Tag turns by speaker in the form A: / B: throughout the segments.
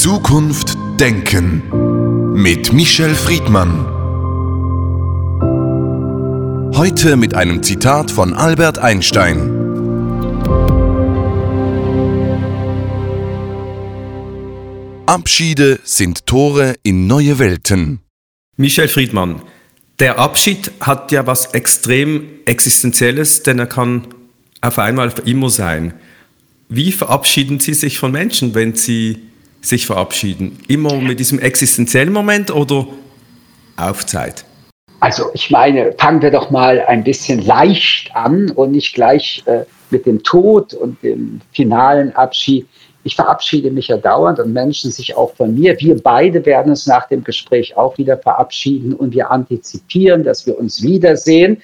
A: Zukunft denken mit Michel Friedmann. Heute mit einem Zitat von Albert Einstein. Abschiede sind Tore in neue Welten.
B: Michel Friedmann, der Abschied hat ja was extrem Existenzielles, denn er kann auf einmal für immer sein. Wie verabschieden Sie sich von Menschen, wenn Sie sich verabschieden? Immer mit diesem existenziellen Moment oder auf Zeit?
C: Also ich meine, fangen wir doch mal ein bisschen leicht an und nicht gleich äh, mit dem Tod und dem finalen Abschied. Ich verabschiede mich ja dauernd und Menschen sich auch von mir. Wir beide werden uns nach dem Gespräch auch wieder verabschieden und wir antizipieren, dass wir uns wiedersehen.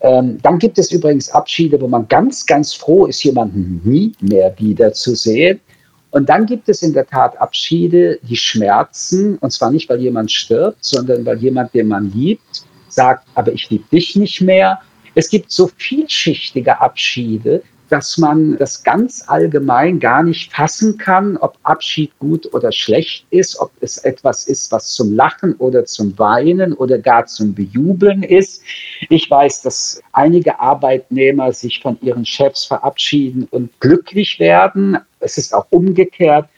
C: Ähm, dann gibt es übrigens Abschiede, wo man ganz, ganz froh ist, jemanden nie mehr wiederzusehen. Und dann gibt es in der Tat Abschiede, die schmerzen, und zwar nicht, weil jemand stirbt, sondern weil jemand, den man liebt, sagt, aber ich liebe dich nicht mehr. Es gibt so vielschichtige Abschiede, dass man das ganz allgemein gar nicht fassen kann, ob Abschied gut oder schlecht ist, ob es etwas ist, was zum Lachen oder zum Weinen oder gar zum Bejubeln ist. Ich weiß, dass einige Arbeitnehmer sich von ihren Chefs verabschieden und glücklich werden. Es ist auch umgekehrt.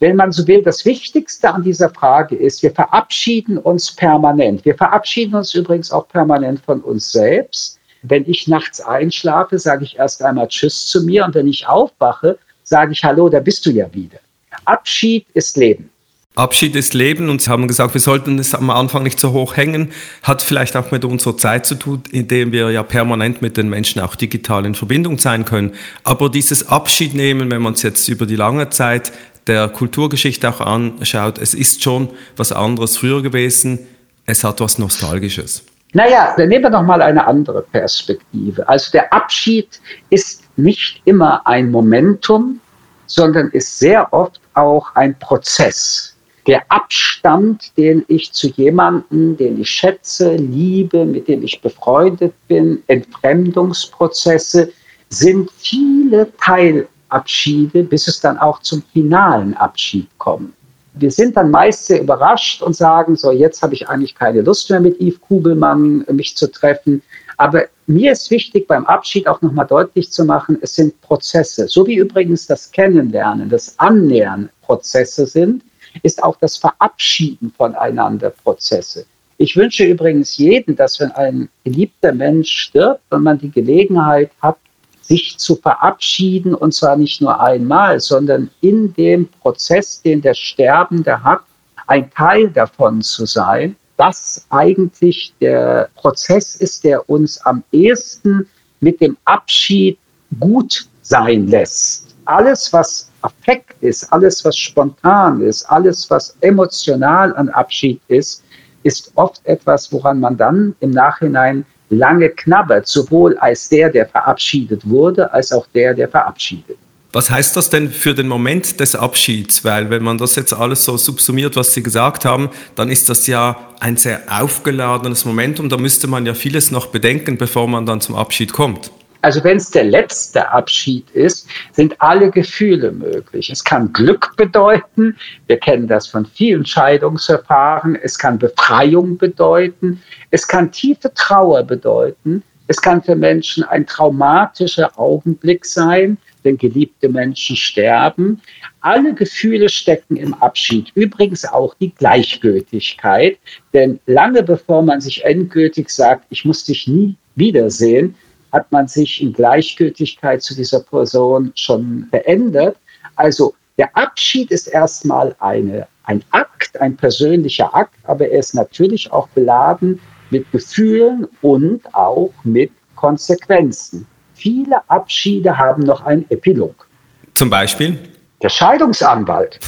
C: Wenn man so will, das Wichtigste an dieser Frage ist, wir verabschieden uns permanent. Wir verabschieden uns übrigens auch permanent von uns selbst. Wenn ich nachts einschlafe, sage ich erst einmal Tschüss zu mir und wenn ich aufwache, sage ich Hallo, da bist du ja wieder. Abschied ist Leben.
B: Abschied ist Leben und Sie haben gesagt, wir sollten es am Anfang nicht so hoch hängen. Hat vielleicht auch mit unserer Zeit zu tun, indem wir ja permanent mit den Menschen auch digital in Verbindung sein können. Aber dieses Abschied nehmen, wenn man es jetzt über die lange Zeit der Kulturgeschichte auch anschaut, es ist schon was anderes früher gewesen. Es hat was Nostalgisches.
C: Naja, dann nehmen wir noch mal eine andere Perspektive. Also der Abschied ist nicht immer ein Momentum, sondern ist sehr oft auch ein Prozess. Der Abstand, den ich zu jemandem, den ich schätze, liebe, mit dem ich befreundet bin, Entfremdungsprozesse, sind viele Teilabschiede, bis es dann auch zum finalen Abschied kommt. Wir sind dann meist sehr überrascht und sagen, so jetzt habe ich eigentlich keine Lust mehr mit Yves Kugelmann mich zu treffen. Aber mir ist wichtig, beim Abschied auch nochmal deutlich zu machen, es sind Prozesse. So wie übrigens das Kennenlernen, das Annähern Prozesse sind, ist auch das Verabschieden voneinander Prozesse. Ich wünsche übrigens jedem, dass wenn ein geliebter Mensch stirbt und man die Gelegenheit hat, sich zu verabschieden und zwar nicht nur einmal, sondern in dem Prozess, den der Sterbende hat, ein Teil davon zu sein, das eigentlich der Prozess ist, der uns am ehesten mit dem Abschied gut sein lässt. Alles, was Affekt ist, alles, was spontan ist, alles, was emotional an Abschied ist, ist oft etwas, woran man dann im Nachhinein lange knabbert, sowohl als der, der verabschiedet wurde, als auch der, der verabschiedet.
B: Was heißt das denn für den Moment des Abschieds? Weil wenn man das jetzt alles so subsumiert, was Sie gesagt haben, dann ist das ja ein sehr aufgeladenes Momentum. Da müsste man ja vieles noch bedenken, bevor man dann zum Abschied kommt.
C: Also wenn es der letzte Abschied ist, sind alle Gefühle möglich. Es kann Glück bedeuten, wir kennen das von vielen Scheidungsverfahren, es kann Befreiung bedeuten, es kann tiefe Trauer bedeuten, es kann für Menschen ein traumatischer Augenblick sein, wenn geliebte Menschen sterben. Alle Gefühle stecken im Abschied. Übrigens auch die Gleichgültigkeit. Denn lange bevor man sich endgültig sagt, ich muss dich nie wiedersehen, hat man sich in Gleichgültigkeit zu dieser Person schon verändert. Also der Abschied ist erstmal eine, ein Akt, ein persönlicher Akt, aber er ist natürlich auch beladen mit Gefühlen und auch mit Konsequenzen. Viele Abschiede haben noch einen Epilog.
B: Zum Beispiel?
C: Der Scheidungsanwalt,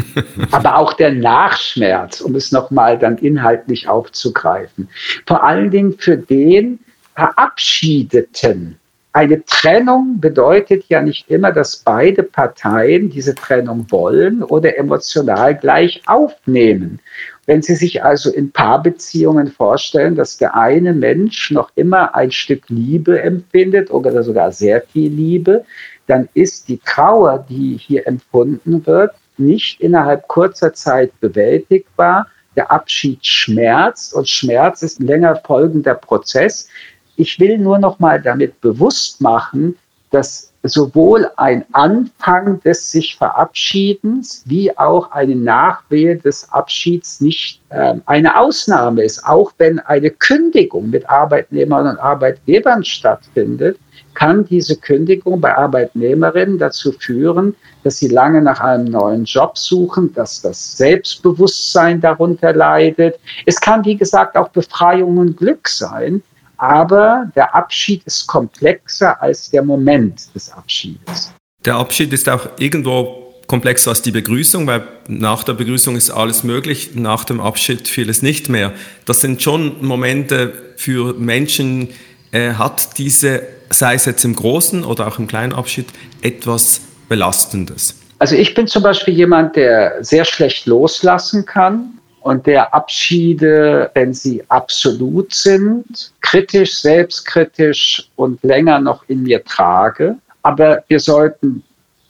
C: aber auch der Nachschmerz, um es nochmal dann inhaltlich aufzugreifen. Vor allen Dingen für den, Verabschiedeten. Eine Trennung bedeutet ja nicht immer, dass beide Parteien diese Trennung wollen oder emotional gleich aufnehmen. Wenn Sie sich also in Paarbeziehungen vorstellen, dass der eine Mensch noch immer ein Stück Liebe empfindet oder sogar sehr viel Liebe, dann ist die Trauer, die hier empfunden wird, nicht innerhalb kurzer Zeit bewältigbar. Der Abschied schmerzt und Schmerz ist ein länger folgender Prozess. Ich will nur noch mal damit bewusst machen, dass sowohl ein Anfang des sich Verabschiedens wie auch eine Nachwehe des Abschieds nicht äh, eine Ausnahme ist. Auch wenn eine Kündigung mit Arbeitnehmern und Arbeitgebern stattfindet, kann diese Kündigung bei Arbeitnehmerinnen dazu führen, dass sie lange nach einem neuen Job suchen, dass das Selbstbewusstsein darunter leidet. Es kann, wie gesagt, auch Befreiung und Glück sein. Aber der Abschied ist komplexer als der Moment des Abschiedes.
B: Der Abschied ist auch irgendwo komplexer als die Begrüßung, weil nach der Begrüßung ist alles möglich, nach dem Abschied vieles nicht mehr. Das sind schon Momente für Menschen, äh, hat diese, sei es jetzt im großen oder auch im kleinen Abschied, etwas Belastendes.
C: Also ich bin zum Beispiel jemand, der sehr schlecht loslassen kann und der Abschiede, wenn sie absolut sind, kritisch, selbstkritisch und länger noch in mir trage. Aber wir sollten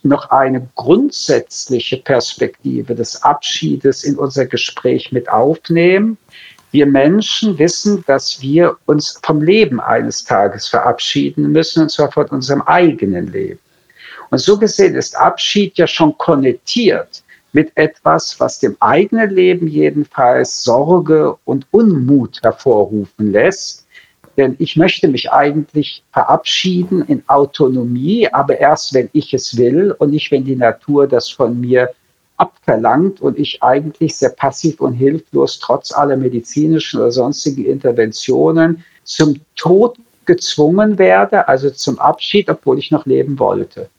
C: noch eine grundsätzliche Perspektive des Abschiedes in unser Gespräch mit aufnehmen. Wir Menschen wissen, dass wir uns vom Leben eines Tages verabschieden müssen, und zwar von unserem eigenen Leben. Und so gesehen ist Abschied ja schon konnektiert mit etwas, was dem eigenen Leben jedenfalls Sorge und Unmut hervorrufen lässt. Denn ich möchte mich eigentlich verabschieden in Autonomie, aber erst wenn ich es will und nicht, wenn die Natur das von mir abverlangt und ich eigentlich sehr passiv und hilflos trotz aller medizinischen oder sonstigen Interventionen zum Tod gezwungen werde, also zum Abschied, obwohl ich noch leben wollte.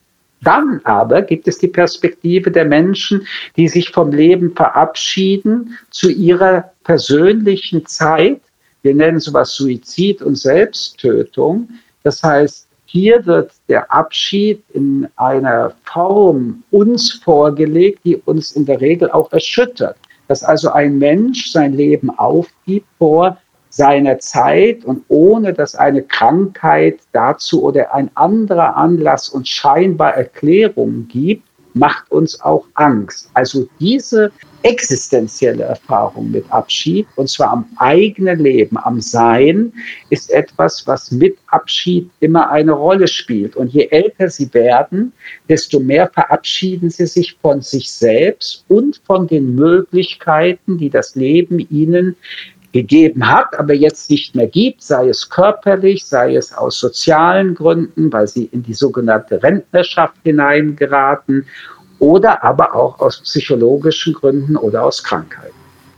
C: Dann aber gibt es die Perspektive der Menschen, die sich vom Leben verabschieden zu ihrer persönlichen Zeit. Wir nennen sowas Suizid und Selbsttötung. Das heißt, hier wird der Abschied in einer Form uns vorgelegt, die uns in der Regel auch erschüttert. Dass also ein Mensch sein Leben aufgibt vor seiner Zeit und ohne dass eine Krankheit dazu oder ein anderer Anlass uns scheinbar Erklärungen gibt, macht uns auch Angst. Also diese existenzielle Erfahrung mit Abschied, und zwar am eigenen Leben, am Sein, ist etwas, was mit Abschied immer eine Rolle spielt. Und je älter sie werden, desto mehr verabschieden sie sich von sich selbst und von den Möglichkeiten, die das Leben ihnen gegeben hat, aber jetzt nicht mehr gibt, sei es körperlich, sei es aus sozialen Gründen, weil sie in die sogenannte Rentnerschaft hineingeraten oder aber auch aus psychologischen Gründen oder aus Krankheiten.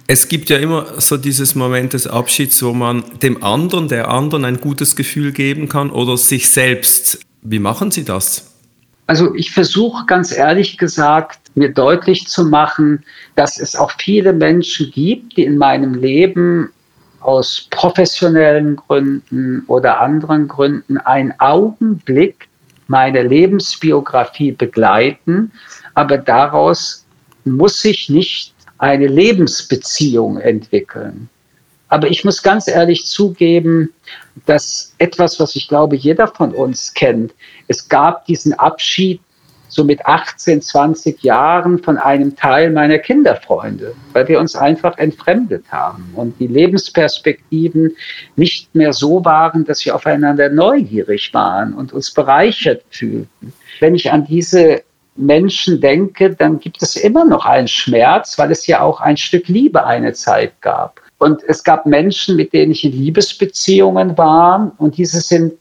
B: Es gibt ja immer so dieses Moment des Abschieds, wo man dem anderen, der anderen ein gutes Gefühl geben kann oder sich selbst. Wie machen Sie das?
C: Also ich versuche ganz ehrlich gesagt, mir deutlich zu machen, dass es auch viele Menschen gibt, die in meinem Leben aus professionellen Gründen oder anderen Gründen einen Augenblick meine Lebensbiografie begleiten, aber daraus muss sich nicht eine Lebensbeziehung entwickeln. Aber ich muss ganz ehrlich zugeben, dass etwas, was ich glaube, jeder von uns kennt, es gab diesen Abschied so mit 18, 20 Jahren von einem Teil meiner Kinderfreunde, weil wir uns einfach entfremdet haben und die Lebensperspektiven nicht mehr so waren, dass wir aufeinander neugierig waren und uns bereichert fühlten. Wenn ich an diese Menschen denke, dann gibt es immer noch einen Schmerz, weil es ja auch ein Stück Liebe eine Zeit gab. Und es gab Menschen, mit denen ich in Liebesbeziehungen war und diese sind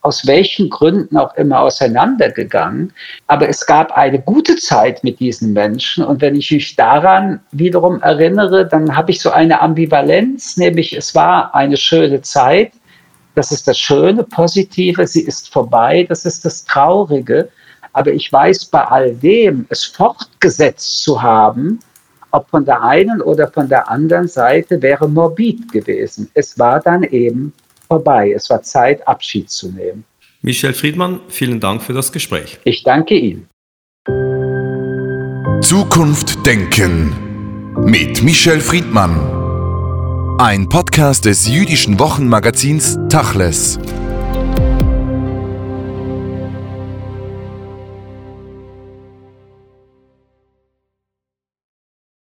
C: aus welchen Gründen auch immer auseinandergegangen. Aber es gab eine gute Zeit mit diesen Menschen. Und wenn ich mich daran wiederum erinnere, dann habe ich so eine Ambivalenz, nämlich es war eine schöne Zeit. Das ist das Schöne, Positive. Sie ist vorbei. Das ist das Traurige. Aber ich weiß bei all dem, es fortgesetzt zu haben, ob von der einen oder von der anderen Seite, wäre morbid gewesen. Es war dann eben vorbei. Es war Zeit, Abschied zu nehmen.
B: Michel Friedmann, vielen Dank für das Gespräch.
C: Ich danke Ihnen.
A: Zukunft Denken mit Michel Friedmann. Ein Podcast des jüdischen Wochenmagazins Tachles.